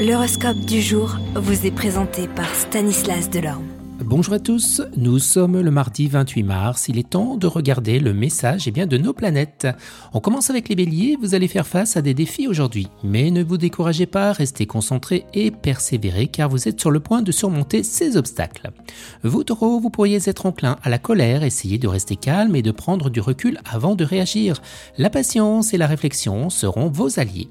L'horoscope du jour vous est présenté par Stanislas Delorme. Bonjour à tous, nous sommes le mardi 28 mars, il est temps de regarder le message eh bien, de nos planètes. On commence avec les béliers, vous allez faire face à des défis aujourd'hui, mais ne vous découragez pas, restez concentrés et persévérez car vous êtes sur le point de surmonter ces obstacles. Vous taureaux, vous pourriez être enclin à la colère, essayez de rester calme et de prendre du recul avant de réagir. La patience et la réflexion seront vos alliés.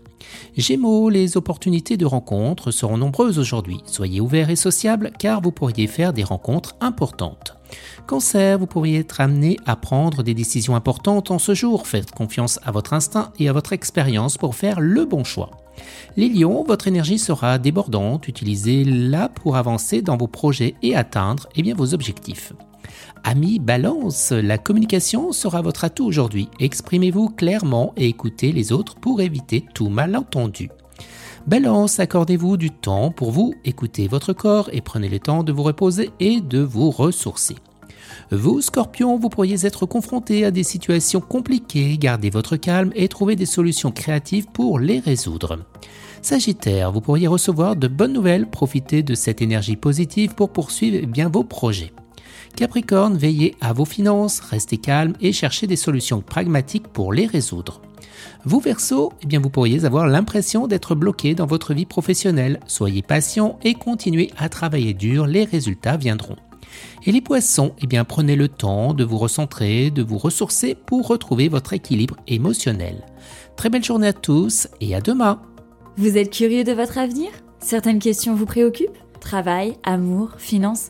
Gémeaux, les opportunités de rencontres seront nombreuses aujourd'hui. Soyez ouverts et sociables car vous pourriez faire des rencontres importantes. Cancer, vous pourriez être amené à prendre des décisions importantes en ce jour. Faites confiance à votre instinct et à votre expérience pour faire le bon choix. Les lions, votre énergie sera débordante, utilisez-la pour avancer dans vos projets et atteindre eh bien, vos objectifs. Ami Balance, la communication sera votre atout aujourd'hui. Exprimez-vous clairement et écoutez les autres pour éviter tout malentendu. Balance, accordez-vous du temps pour vous, écoutez votre corps et prenez le temps de vous reposer et de vous ressourcer. Vous, scorpions, vous pourriez être confronté à des situations compliquées, gardez votre calme et trouvez des solutions créatives pour les résoudre. Sagittaire, vous pourriez recevoir de bonnes nouvelles, profitez de cette énergie positive pour poursuivre bien vos projets. Capricorne, veillez à vos finances, restez calme et cherchez des solutions pragmatiques pour les résoudre. Vous Verseau, eh bien vous pourriez avoir l'impression d'être bloqué dans votre vie professionnelle. Soyez patient et continuez à travailler dur, les résultats viendront. Et les poissons, eh bien prenez le temps de vous recentrer, de vous ressourcer pour retrouver votre équilibre émotionnel. Très belle journée à tous et à demain. Vous êtes curieux de votre avenir? Certaines questions vous préoccupent? Travail, amour, finances?